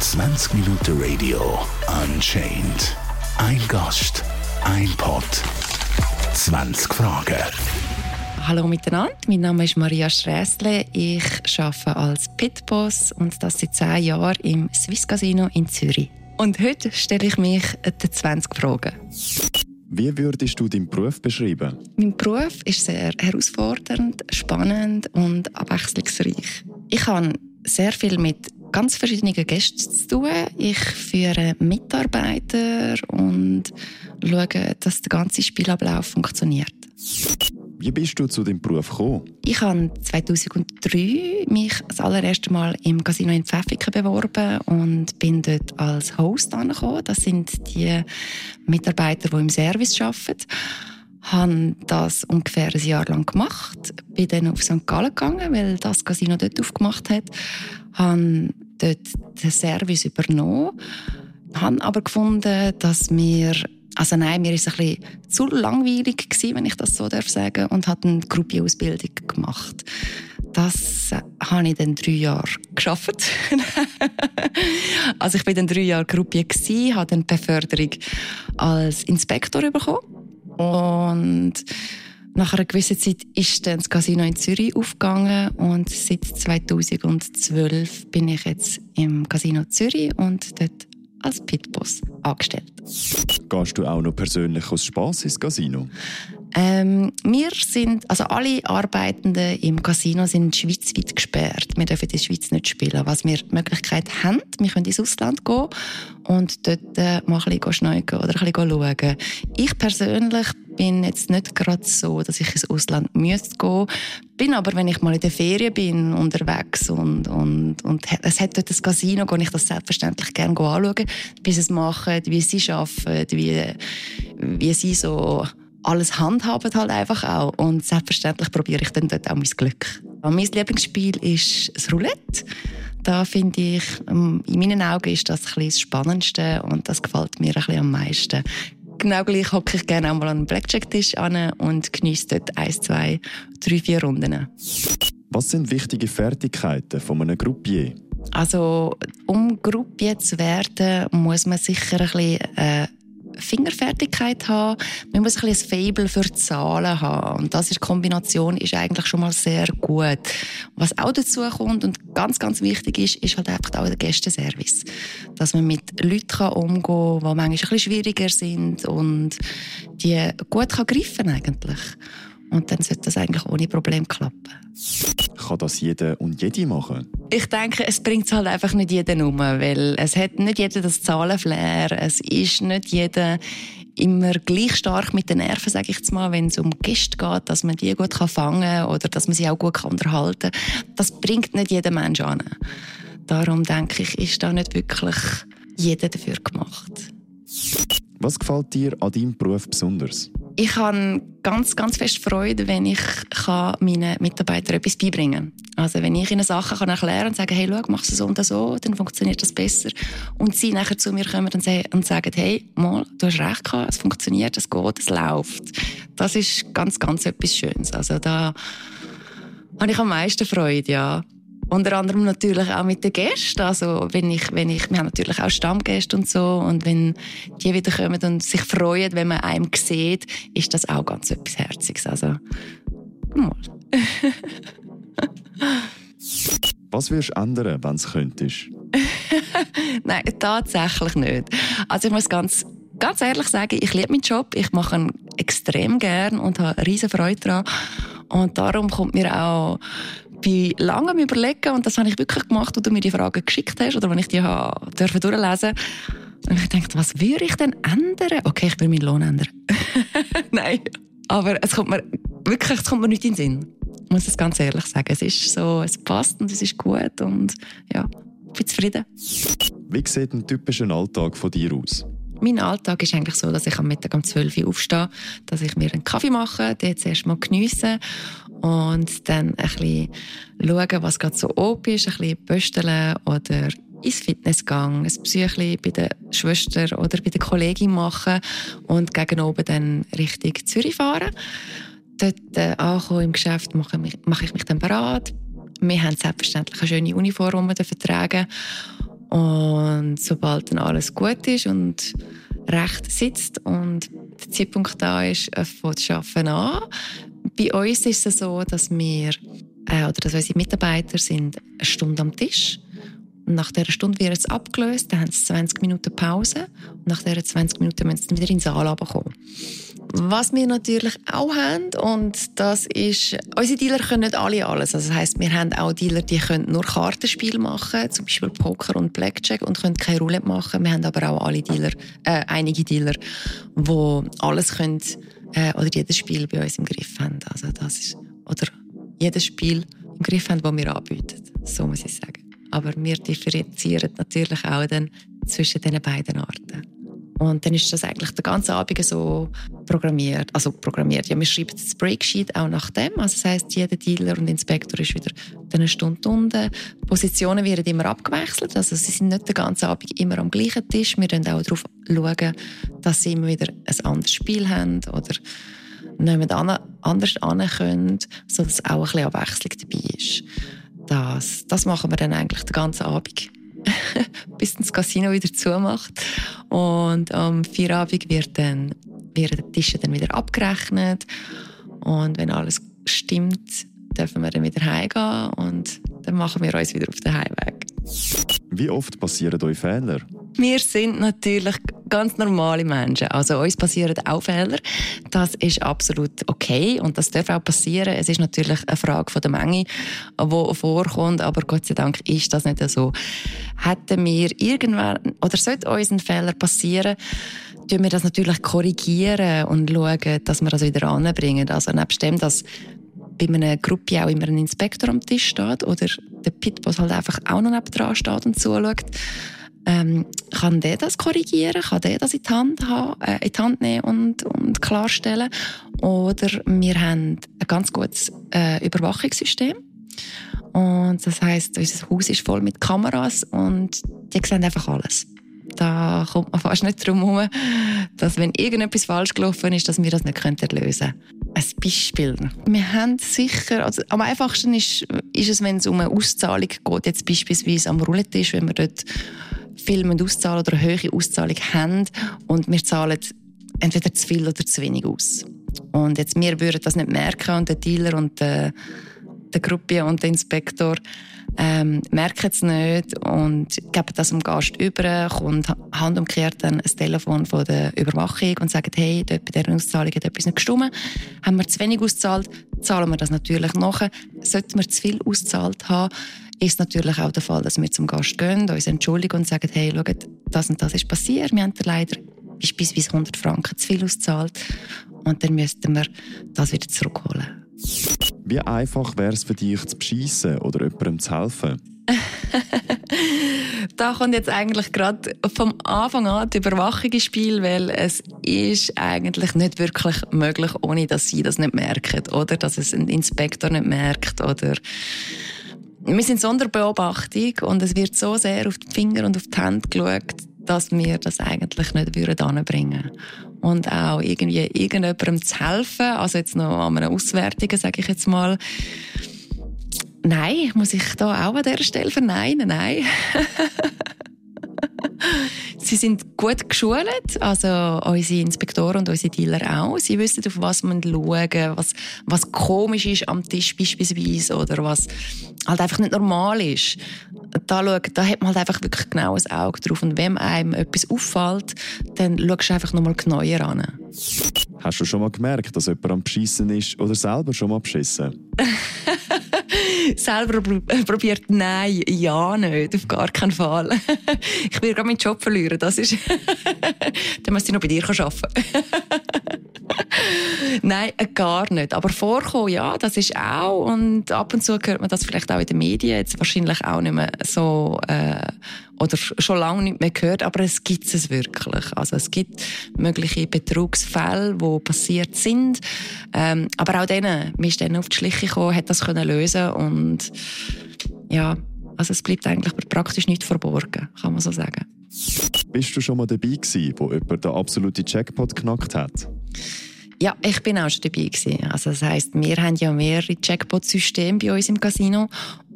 20 Minuten Radio Unchained. Ein Gast, ein Pod, 20 Fragen. Hallo miteinander, mein Name ist Maria Strässle. Ich arbeite als Pitboss und das seit 10 Jahren im Swiss Casino in Zürich. Und heute stelle ich mich den 20 Fragen. Wie würdest du deinen Beruf beschreiben? Mein Beruf ist sehr herausfordernd, spannend und abwechslungsreich. Ich habe sehr viel mit ganz verschiedenen Gästen zu tun. Ich führe Mitarbeiter und schaue, dass der ganze Spielablauf funktioniert. Wie bist du zu deinem Beruf gekommen? Ich habe 2003 mich das allererste Mal im Casino in Pfäffiken beworben und bin dort als Host angekommen. Das sind die Mitarbeiter, die im Service arbeiten. Habe das ungefähr ein Jahr lang gemacht. Bin dann auf St. Gallen gegangen, weil das Casino dort aufgemacht hat. Habe dort den Service übernommen. Habe aber gefunden, dass mir also nein, mir ist es ein bisschen zu langweilig gewesen, wenn ich das so darf sagen, und habe eine Gruppenausbildung gemacht. Das äh, habe ich dann drei Jahre geschafft. also ich bin dann drei Jahre Gruppe gsi, habe dann Beförderung als Inspektor bekommen und nach einer gewissen Zeit ist dann das Casino in Zürich aufgegangen und seit 2012 bin ich jetzt im Casino Zürich und dort als Pitboss angestellt. Gehst du auch noch persönlich aus Spass ins Casino? Ähm, wir sind, also alle Arbeitenden im Casino sind schweizweit gesperrt. Wir dürfen in der Schweiz nicht spielen. Was wir die Möglichkeit haben, wir können ins Ausland gehen und dort äh, mal ein bisschen schneiden oder ein bisschen schauen. Ich persönlich bin jetzt nicht gerade so, dass ich ins Ausland müsste gehen. Bin aber, wenn ich mal in der Ferien bin, unterwegs und, und, und es hat dort ein Casino, gehe ich das selbstverständlich gerne anschauen, wie sie es machen, wie sie arbeiten, wie, wie sie so alles handhaben halt einfach auch. Und selbstverständlich probiere ich dann dort auch mein Glück. Mein Lieblingsspiel ist das Roulette. Da finde ich, ähm, in meinen Augen ist das ein das Spannendste und das gefällt mir ein bisschen am meisten. Genau gleich hocke ich gerne einmal an einen Blackjack-Tisch an und genieße dort eins, zwei, drei, vier Runden. Was sind wichtige Fertigkeiten von einem Groupier? Also, um Groupier zu werden, muss man sicher ein bisschen äh, Fingerfertigkeit haben. Man muss ein, ein Fable für Zahlen haben. Und das die Kombination ist eigentlich schon mal sehr gut. Was auch dazu kommt und ganz, ganz wichtig ist, ist halt einfach auch der Gästeservice. Dass man mit Leuten umgehen kann, die manchmal ein bisschen schwieriger sind und die gut kann greifen eigentlich. Und dann sollte das eigentlich ohne Problem klappen. Kann das jeder und jede machen? Ich denke, es bringt es halt einfach nicht jeden um, weil es hat nicht jeder das Zahlenflair, es ist nicht jeder immer gleich stark mit den Nerven, sage ich jetzt mal, wenn es um Gäste geht, dass man die gut fangen kann oder dass man sie auch gut unterhalten kann. Das bringt nicht jeder Mensch an. Darum denke ich, ist da nicht wirklich jeder dafür gemacht. Was gefällt dir an deinem Beruf besonders? Ich habe ganz, ganz fest Freude, wenn ich meinen Mitarbeitern etwas beibringen kann. Also wenn ich ihnen Sachen kann erklären und sagen, hey, schau, mach es so und so, dann funktioniert das besser. Und sie nachher zu mir kommen und sagen, hey, mal, du hast recht gehabt, es funktioniert, es geht, es läuft. Das ist ganz, ganz etwas Schönes. Also da habe ich am meisten Freude, ja. Unter anderem natürlich auch mit den Gästen. Also wenn ich, wenn ich, wir haben natürlich auch Stammgäste und so. Und wenn die wieder kommen und sich freuen, wenn man einem sieht, ist das auch ganz etwas Herziges. Also, mal. Was würdest du ändern, wenn es könntest? Nein, tatsächlich nicht. Also ich muss ganz, ganz ehrlich sagen, ich liebe meinen Job. Ich mache ihn extrem gern und habe riesen Freude daran. Und darum kommt mir auch bei langem Überlegen, und das habe ich wirklich gemacht, wo du mir die Fragen geschickt hast, oder wenn ich die habe, durfte durchlesen und ich dachte, was würde ich denn ändern? Okay, ich will meinen Lohn ändern. Nein, aber es kommt mir wirklich, es kommt mir nicht in den Sinn. Ich muss es ganz ehrlich sagen. Es ist so, es passt und es ist gut und ja, ich bin zufrieden. Wie sieht ein typischer Alltag von dir aus? Mein Alltag ist eigentlich so, dass ich am Mittag um 12 Uhr aufstehe, dass ich mir einen Kaffee mache, den zuerst mal geniessen und dann ein bisschen schauen, was gerade so oben ist, ein bisschen pösteln oder ins Fitnessgang, ein Psychli bei der Schwester oder bei der Kollegin machen und gegen oben dann Richtung Zürich fahren. Dort äh, ankommen im Geschäft mache, mich, mache ich mich dann bereit, wir haben selbstverständlich eine schöne Uniform, die wir vertragen Und sobald dann alles gut ist und recht sitzt und der Zeitpunkt da ist, fängt das Arbeiten an. Bei uns ist es so, dass wir äh, oder dass unsere Mitarbeiter sind eine Stunde am Tisch nach dieser Stunde wird es abgelöst, dann haben sie 20 Minuten Pause und nach diesen 20 Minuten müssen sie wieder in den Saal kommen. Was wir natürlich auch haben, und das ist, unsere Dealer können nicht alle alles. Also das heisst, wir haben auch Dealer, die können nur Kartenspiel machen, zum Beispiel Poker und Blackjack, und können keine Roulette machen. Wir haben aber auch alle Dealer, äh, einige Dealer, die alles können, äh, oder jedes Spiel bei uns im Griff haben. Also das ist, oder jedes Spiel im Griff haben, das wir anbieten. So muss ich sagen. Aber wir differenzieren natürlich auch dann zwischen diesen beiden Arten. Und dann ist das eigentlich den ganzen Abend so programmiert. Also programmiert. Ja, wir schreiben das Breaksheet auch nach dem. Also das heisst, jeder Dealer und Inspektor ist wieder eine Stunde unten. Die Positionen werden immer abgewechselt. Also sie sind nicht den ganzen Abend immer am gleichen Tisch. Wir schauen auch darauf, schauen, dass sie immer wieder ein anderes Spiel haben oder jemand anders hin können, sodass auch ein bisschen Abwechslung dabei ist das, das machen wir dann eigentlich den ganzen Abend. bis das Casino wieder zumacht. Und am Feierabend wird dann, werden die Tische dann wieder abgerechnet. Und wenn alles stimmt, dürfen wir dann wieder heimgehen und dann machen wir uns wieder auf den Heimweg. Wie oft passieren euch Fehler? Wir sind natürlich ganz normale Menschen. Also uns passieren auch Fehler. Das ist absolut okay und das darf auch passieren. Es ist natürlich eine Frage von der Menge, die vorkommt, aber Gott sei Dank ist das nicht so. Hätten wir irgendwann, oder sollte uns ein Fehler passieren, tun wir das natürlich korrigieren und schauen, dass wir das wieder anbringen. Also nebst dem, dass bei einer Gruppe auch immer ein Inspektor am Tisch steht oder der Pitboss halt einfach auch noch dran steht und zuschaut, ähm, kann der das korrigieren? Kann der das in die Hand, haben, äh, in die Hand nehmen und, und klarstellen? Oder wir haben ein ganz gutes äh, Überwachungssystem. Und das heißt, unser Haus ist voll mit Kameras und die sehen einfach alles. Da kommt man fast nicht drum herum, dass wenn irgendetwas falsch gelaufen ist, dass wir das nicht lösen können. Ein Beispiel. Wir haben sicher, also am einfachsten ist, ist es, wenn es um eine Auszahlung geht, jetzt beispielsweise am Roulette-Tisch, wenn wir dort viel auszahlen oder eine hohe Auszahlung haben und wir zahlen entweder zu viel oder zu wenig aus. Und jetzt, wir würden das nicht merken und der Dealer und der, der Gruppe und der Inspektor ähm, merken es nicht und geben das dem Gast über, kommt handumkehrt dann ein Telefon von der Überwachung und sagt, hey, dort bei dieser Auszahlung hat etwas nicht gestimmt. Haben wir zu wenig ausgezahlt, zahlen wir das natürlich nachher. Sollten wir zu viel ausgezahlt haben, ist natürlich auch der Fall, dass wir zum Gast gehen, uns entschuldigen und sagen, hey, schaut, das und das ist passiert, wir haben leider beispielsweise 100 Franken zu viel ausgezahlt und dann müssten wir das wieder zurückholen. Wie einfach wäre es für dich zu beschissen oder jemandem zu helfen? da kommt jetzt eigentlich gerade vom Anfang an die Überwachung ins Spiel, weil es ist eigentlich nicht wirklich möglich, ohne dass sie das nicht merken oder? Dass es ein Inspektor nicht merkt oder? Wir sind Sonderbeobachtung und es wird so sehr auf die Finger und auf die Hände geschaut, dass wir das eigentlich nicht würden bringen und auch irgendwie irgendjemandem zu helfen, also jetzt noch an einer Auswertung, sage ich jetzt mal, Nein, muss ich da auch an dieser Stelle verneinen? Nein. Sie sind gut geschult, also unsere Inspektoren und unsere Dealer auch. Sie wissen, auf was man schauen was, was komisch ist am Tisch beispielsweise oder was halt einfach nicht normal ist. Da, schau, da hat man halt einfach wirklich genau ein Auge drauf. Und wenn einem etwas auffällt, dann schaust du einfach nochmal genauer an. Hast du schon mal gemerkt, dass jemand am Beschissen ist oder selber schon mal beschissen? selber probiert, nein, ja nicht, auf gar keinen Fall. ich will gerade meinen Job verlieren, das ist, dann muss ich noch bei dir arbeiten. Nein, äh, gar nicht. Aber vorkommen, ja, das ist auch, und ab und zu hört man das vielleicht auch in den Medien, jetzt wahrscheinlich auch nicht mehr so, äh, oder schon lange nicht mehr gehört, aber es gibt es wirklich. Also es gibt mögliche Betrugsfälle, die passiert sind, ähm, aber auch denen, mir ist denen auf die Schliche gekommen, hat das können lösen und ja, also es bleibt eigentlich praktisch nicht verborgen, kann man so sagen. Bist du schon mal dabei gewesen, wo jemand den absoluten Jackpot geknackt hat? Ja, ich bin auch schon dabei gewesen. Also das heisst, wir haben ja mehrere Jackpot-Systeme bei uns im Casino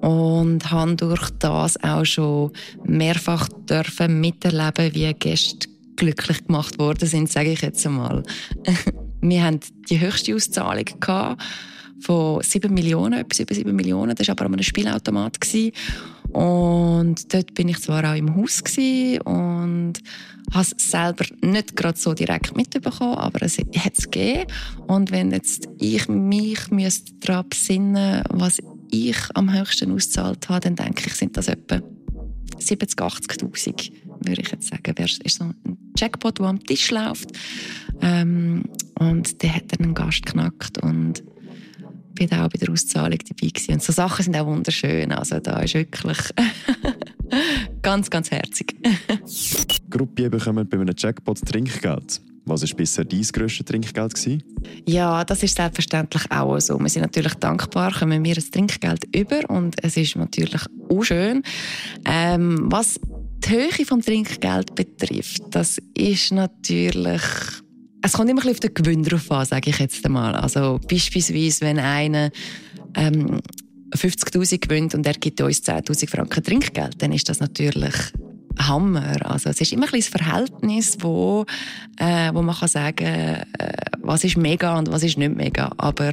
und habe durch das auch schon mehrfach dürfen miterleben, wie Gäste glücklich gemacht worden sind, sage ich jetzt einmal. Wir haben die höchste Auszahlung gehabt von 7 Millionen, etwas über 7 Millionen. Das war aber an einem Spielautomat. Und dort bin ich zwar auch im Haus und habe es selber nicht gerade so direkt mitbekommen, aber es hat es gegeben. Und wenn jetzt ich mich daran besinnen was ich am höchsten ausgezahlt habe, dann denke ich, sind das etwa 70, 80'000, würde ich jetzt sagen. Das ist so ein Jackpot, der am Tisch läuft. Ähm, und der hat dann einen Gast geknackt und bin auch bei der Auszahlung dabei gewesen. Und so Sachen sind auch wunderschön. Also da ist wirklich ganz, ganz herzig. Gruppe bekommen bei einem Jackpot Trinkgeld. Was war bisher dein grösstes Trinkgeld? Gewesen? Ja, das ist selbstverständlich auch so. Wir sind natürlich dankbar, kommen wir ein Trinkgeld über und es ist natürlich auch schön. Ähm, was die Höhe des Trinkgeld betrifft, das ist natürlich es kommt immer ein bisschen auf den Gewinn drauf an, sage ich jetzt einmal. Also beispielsweise, wenn einer ähm, 50'000 gewinnt und er gibt uns 10'000 Franken Trinkgeld, dann ist das natürlich Hammer. Also es ist immer ein das Verhältnis, wo, äh, wo man kann sagen äh, was ist mega und was ist nicht mega. Aber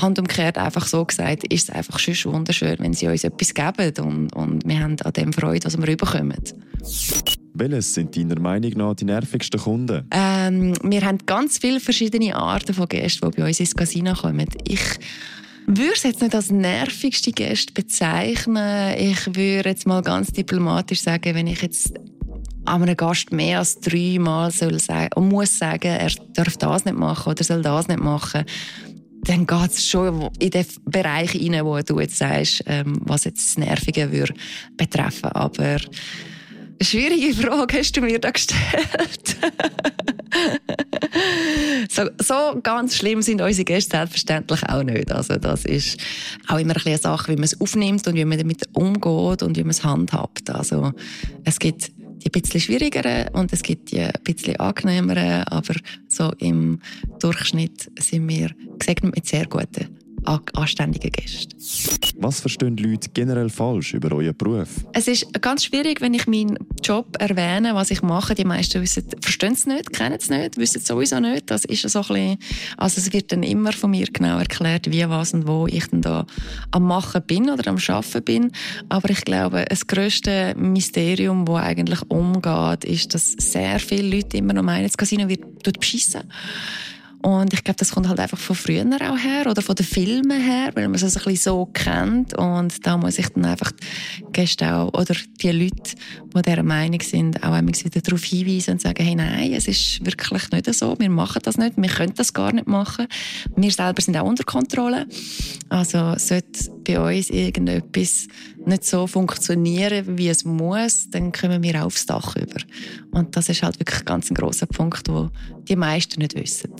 handumkehrt einfach so gesagt, ist es einfach schon wunderschön, wenn sie uns etwas geben und, und wir haben an dem Freude, was wir rüberkommen. Welches sind deiner Meinung nach die nervigsten Kunden? Ähm, wir haben ganz viele verschiedene Arten von Gästen, die bei uns ins Casino kommen. Ich würde es jetzt nicht als nervigste Gäste bezeichnen. Ich würde jetzt mal ganz diplomatisch sagen, wenn ich jetzt einem Gast mehr als dreimal soll sagen, und muss sagen, er darf das nicht machen oder soll das nicht machen, dann geht es schon in den Bereich hinein, wo du jetzt sagst, ähm, was jetzt das Nervige würde betreffen. Aber schwierige Frage hast du mir da gestellt. so, so, ganz schlimm sind unsere Gäste selbstverständlich auch nicht. Also das ist auch immer ein eine Sache, wie man es aufnimmt und wie man damit umgeht und wie man es handhabt. Also es gibt die ein bisschen schwierigeren und es gibt die ein bisschen angenehmeren, aber so im Durchschnitt sind wir gesegnet mit sehr guten anständigen Gästen. Was verstehen die Leute generell falsch über euren Beruf? Es ist ganz schwierig, wenn ich meinen Job erwähne, was ich mache. Die meisten wissen, verstehen es nicht, kennen es nicht, wissen es sowieso nicht. Das ist so ein bisschen, also es wird dann immer von mir genau erklärt, wie, was und wo ich dann da am Machen bin oder am Schaffen bin. Aber ich glaube, das grösste Mysterium, das eigentlich umgeht, ist, dass sehr viele Leute immer noch meinen, das Casino wird beschissen. Und ich glaube, das kommt halt einfach von früher auch her oder von den Filmen her, weil man es also ein bisschen so kennt. Und da muss ich dann einfach Gäste auch, oder die Leute, die dieser Meinung sind, auch einmal wieder darauf hinweisen und sagen, hey, nein, es ist wirklich nicht so, wir machen das nicht, wir können das gar nicht machen. Wir selber sind auch unter Kontrolle. Also sollte bei uns irgendetwas nicht so funktionieren, wie es muss, dann kommen wir aufs Dach über. Und das ist halt wirklich ganz ein großer Punkt, wo die meisten nicht wissen.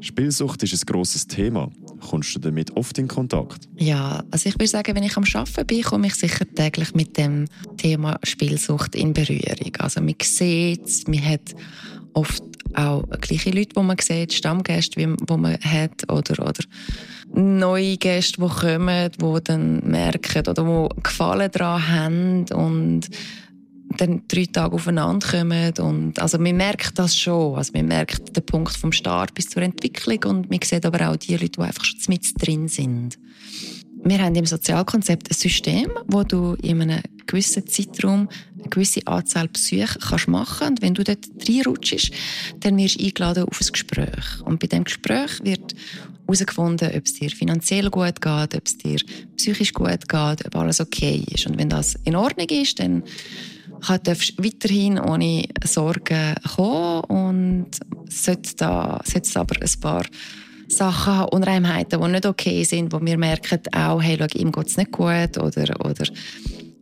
Spielsucht ist ein grosses Thema. Kommst du damit oft in Kontakt? Ja, also ich würde sagen, wenn ich am Arbeiten bin, komme ich sicher täglich mit dem Thema Spielsucht in Berührung. Also man sieht es, man hat oft auch gleiche Leute, die man sieht, Stammgäste, die man hat oder, oder neue Gäste, die kommen, die dann merken oder die Gefallen daran haben und dann drei Tage aufeinander kommen. Und, also man merkt das schon. Also man merkt den Punkt vom Start bis zur Entwicklung und man sieht aber auch die Leute, die einfach schon mit drin sind. Wir haben im Sozialkonzept ein System, wo du in einem gewissen Zeitraum gewisse Anzahl Besuche kannst machen und wenn du dort reinrutschst, dann wirst du eingeladen auf ein Gespräch. Und bei diesem Gespräch wird herausgefunden, ob es dir finanziell gut geht, ob es dir psychisch gut geht, ob alles okay ist. Und wenn das in Ordnung ist, dann darfst du weiterhin ohne Sorgen kommen und sollte da sollte aber ein paar Sachen haben, die nicht okay sind, wo wir merken, auch, hey, schau, ihm geht es nicht gut oder, oder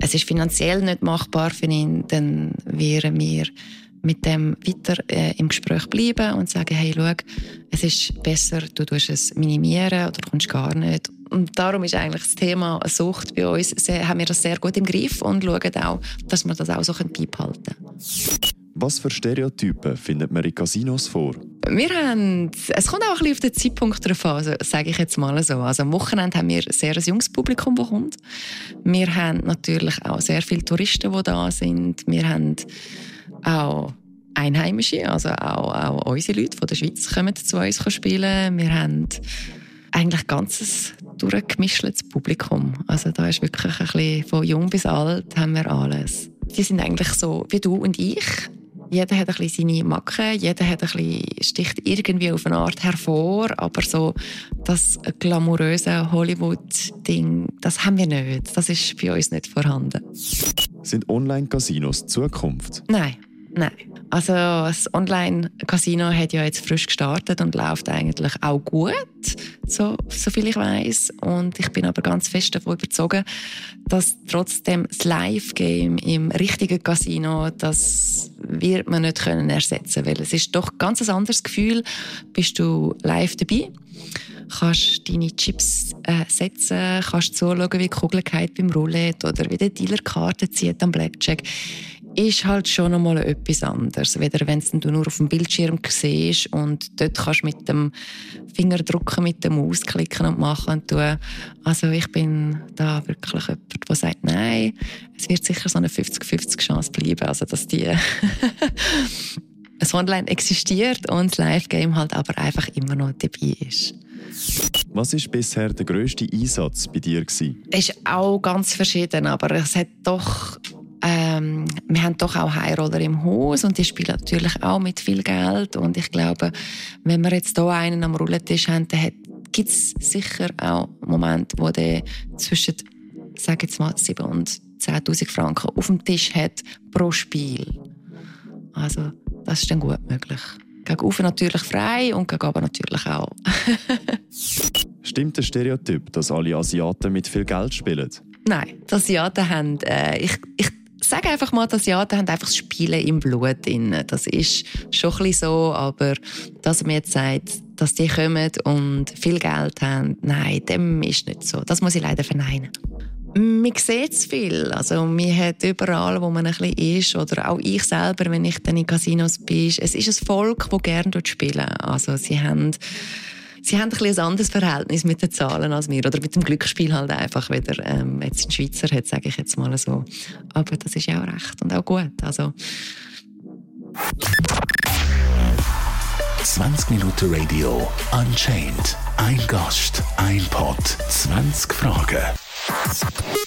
es ist finanziell nicht machbar für ihn, dann wären wir mit dem weiter äh, im Gespräch bleiben und sagen, hey, schau, es ist besser, du tust es minimieren oder kommst gar nicht. Und darum ist eigentlich das Thema Sucht bei uns, haben wir das sehr gut im Griff und schauen auch, dass wir das auch so beibehalten können. Was für Stereotypen findet man in Casinos vor? Wir haben, es kommt auch ein bisschen auf den Zeitpunkt drauf an, also, sage ich jetzt mal so. Also am Wochenende haben wir sehr ein junges Publikum, das kommt. Wir haben natürlich auch sehr viele Touristen, die da sind. Wir haben auch Einheimische, also auch, auch unsere Leute von der Schweiz kommen zu uns spielen. Wir haben eigentlich ganzes durchgemischtes Publikum. Also da ist wirklich ein bisschen von jung bis alt haben wir alles. Die sind eigentlich so wie du und ich. Jeder hat ein bisschen seine Macken, jeder hat ein bisschen, sticht irgendwie auf eine Art hervor, aber so das glamouröse Hollywood-Ding, das haben wir nicht. Das ist bei uns nicht vorhanden. Sind Online-Casinos Zukunft? Nein. Nein. Also das Online-Casino hat ja jetzt frisch gestartet und läuft eigentlich auch gut, so, so viel ich weiß. Und ich bin aber ganz fest davon überzeugt, dass trotzdem das Live-Game im richtigen Casino, das wird man nicht können ersetzen, weil es ist doch ganz ein anderes Gefühl. Bist du live dabei? kannst deine Chips äh, setzen, kannst zuschauen, wie die Kugel beim Roulette oder wie der Dealer Karten zieht am Blackjack ist halt schon einmal etwas anderes. Weder wenn du nur auf dem Bildschirm siehst und dort kannst du mit dem Finger drücken, mit dem Maus klicken und machen und tun. Also ich bin da wirklich jemand, der sagt, nein, es wird sicher so eine 50-50 Chance bleiben, also dass die das Online existiert und das Live-Game halt aber einfach immer noch dabei ist. Was ist bisher der grösste Einsatz bei dir gewesen? Es ist auch ganz verschieden, aber es hat doch ähm, wir haben doch auch Highroller im Haus und die spielen natürlich auch mit viel Geld. Und ich glaube, wenn wir jetzt hier einen am Roulette-Tisch haben, dann gibt es sicher auch Momente, wo der zwischen, sage jetzt mal, 7 und 10.000 Franken auf dem Tisch hat pro Spiel. Also, das ist dann gut möglich. Gegen natürlich frei und gegen natürlich auch. Stimmt der Stereotyp, dass alle Asiaten mit viel Geld spielen? Nein, die Asiaten haben, äh, ich, ich sage einfach mal, dass ja, die haben einfach das Spielen im Blut drin. Das ist schon ein bisschen so, aber dass man jetzt sagt, dass die kommen und viel Geld haben, nein, dem ist nicht so. Das muss ich leider verneinen. Man sieht es viel. Also, man hat überall, wo man ein bisschen ist, oder auch ich selber, wenn ich dann in Casinos bin, es ist ein Volk, das gerne spielen. Also, sie haben sie haben ein, ein anderes Verhältnis mit den Zahlen als wir oder mit dem Glücksspiel halt einfach wieder ähm, jetzt in Schweizer hat, sage ich jetzt mal so. Aber das ist ja auch recht und auch gut. Also 20 Minuten Radio Unchained. Ein Gast, ein Pod, 20 Fragen.